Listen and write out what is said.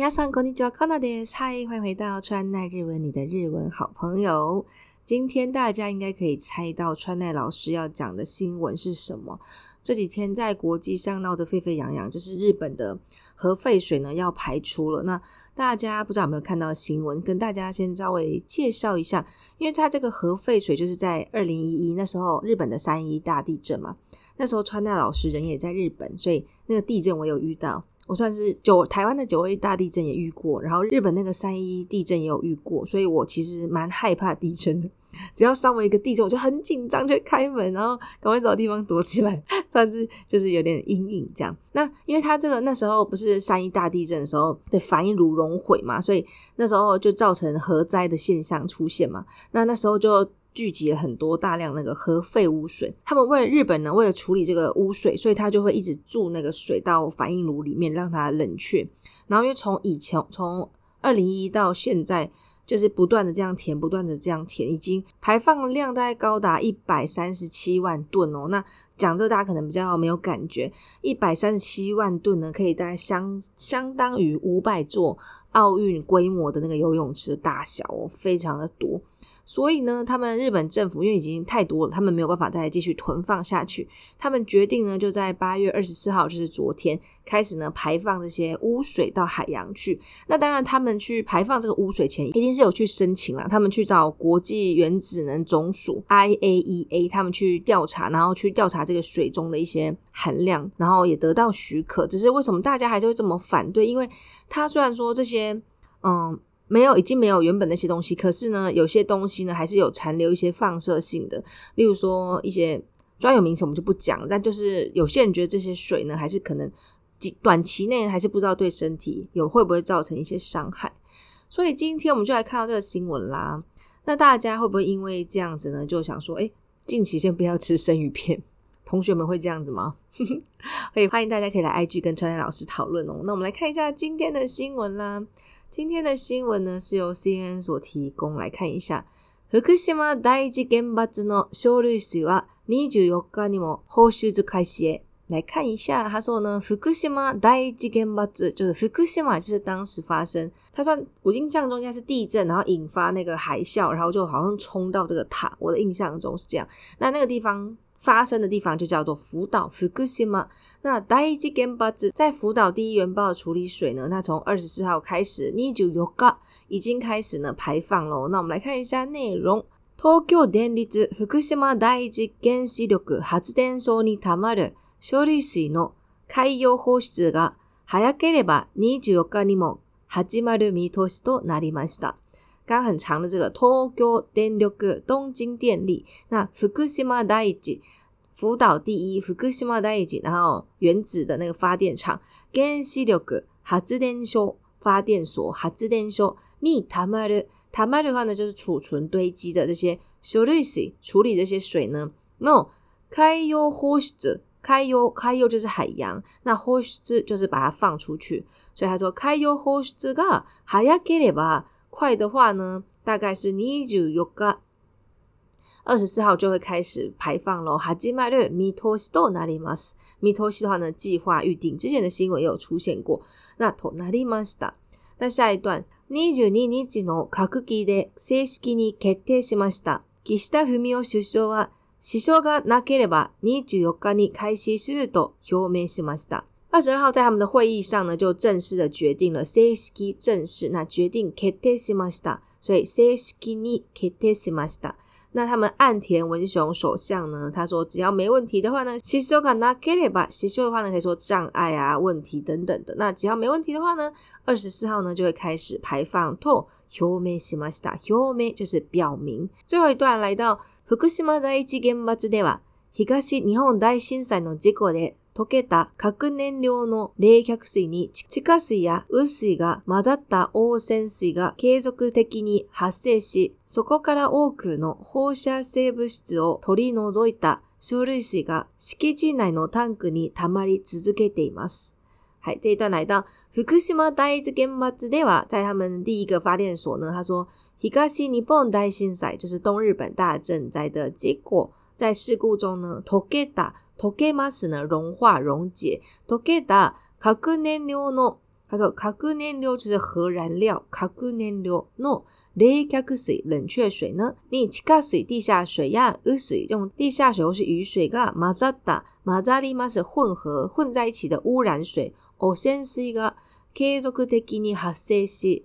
亚桑こんにちは、こんにち嗨，欢迎回到川奈日文，你的日文好朋友。今天大家应该可以猜到川奈老师要讲的新闻是什么？这几天在国际上闹得沸沸扬扬，就是日本的核废水呢要排出了。那大家不知道有没有看到新闻？跟大家先稍微介绍一下，因为它这个核废水就是在二零一一那时候日本的三一大地震嘛。那时候川奈老师人也在日本，所以那个地震我有遇到。我算是九台湾的九二大地震也遇过，然后日本那个三一地震也有遇过，所以我其实蛮害怕地震的。只要稍微一个地震，我就很紧张，就开门，然后赶快找地方躲起来，算是就是有点阴影这样。那因为他这个那时候不是三一大地震的时候，的反应炉熔毁嘛，所以那时候就造成核灾的现象出现嘛。那那时候就。聚集了很多大量那个核废污水，他们为了日本呢，为了处理这个污水，所以他就会一直注那个水到反应炉里面，让它冷却。然后因为从以前从二零一到现在，就是不断的这样填，不断的这样填，已经排放量大概高达一百三十七万吨哦。那讲这大家可能比较没有感觉，一百三十七万吨呢，可以大概相相当于五百座奥运规模的那个游泳池大小哦，非常的多。所以呢，他们日本政府因为已经太多了，他们没有办法再继续囤放下去。他们决定呢，就在八月二十四号，就是昨天开始呢，排放这些污水到海洋去。那当然，他们去排放这个污水前，一定是有去申请了。他们去找国际原子能总署 （IAEA），他们去调查，然后去调查这个水中的一些含量，然后也得到许可。只是为什么大家还是会这么反对？因为他虽然说这些，嗯。没有，已经没有原本那些东西。可是呢，有些东西呢还是有残留一些放射性的，例如说一些专有名词我们就不讲。但就是有些人觉得这些水呢，还是可能短期内还是不知道对身体有会不会造成一些伤害。所以今天我们就来看到这个新闻啦。那大家会不会因为这样子呢，就想说，哎，近期先不要吃生鱼片？同学们会这样子吗？可以，欢迎大家可以来 IG 跟川田老师讨论哦。那我们来看一下今天的新闻啦。今天的新闻呢，是由 C N 所提供来看一下。福島第一原発の的修理是啊，二十日么后修就开始。来看一下，他说呢，福島第一原発就是福島，就是当时发生。他说，我印象中应该是地震，然后引发那个海啸，然后就好像冲到这个塔。我的印象中是这样。那那个地方。发生的地方就叫做福岛福克西嘛。那第一次原発在福岛第一原爆处理水呢，那从二十四号开始，二十四日已经开始呢排放喽。那我们来看一下内容。東京電立福島第一原子力発電所にたまる処理水の海洋放出が早ければ24日にも始まる見通しとなりました。刚很长的这个东京电力，那福岛第一，福岛第一，福岛第一，然后原子的那个发电厂，燃气六个，核子电厂，发电所，核子电厂。你他妈的，他妈的话呢，就是储存堆积的这些处理水，处理这些水呢？No，开油 hoses，开油开油就是海洋，那 hoses 就是把它放出去，所以他说开油 hoses 个海洋给了吧。快的话呢，大概是24日。二十四号就会开始排放喽。哈基麦略米托西多哪里吗？米托西的话呢，计划预定之前的新闻也有出现过。那となりました。那下一段，二十二日の閣議で正式に決定しました。岸田文雄首相は、支障がなければ24日に開始すると表明しました。二十二号在他们的会议上呢，就正式的决定了。正式那决定決定しました。所以決定しました。那他们岸田文雄首相呢，他说只要没问题的话呢，吸收がなければ吸收的话呢，可以说障碍啊、问题等等的。那只要没问题的话呢，二十四号呢就会开始排放。と表明しました。表明就是表明。最后一段来到福岛第一原発では東日本大震災の事故で。溶けた核燃料の冷却水に地下水や雨水が混ざった汚染水が継続的に発生し、そこから多くの放射性物質を取り除いた処理水が敷地内のタンクに溜まり続けています。はい，这一段来到福島第一原発では，在他们第一个发电所呢，他说東日本大震災就是東日本大震災的结果，在事故中呢，溶けた溶けます呢，融化溶解。トゲダ核燃料の，他说核燃料就是核燃料。核燃料の冷却水冷却水呢？に地下水地下水呀、雨水用地下水或是雨水がざった混ざります混合混在一起的污染水。汚染水が継続的に発生し。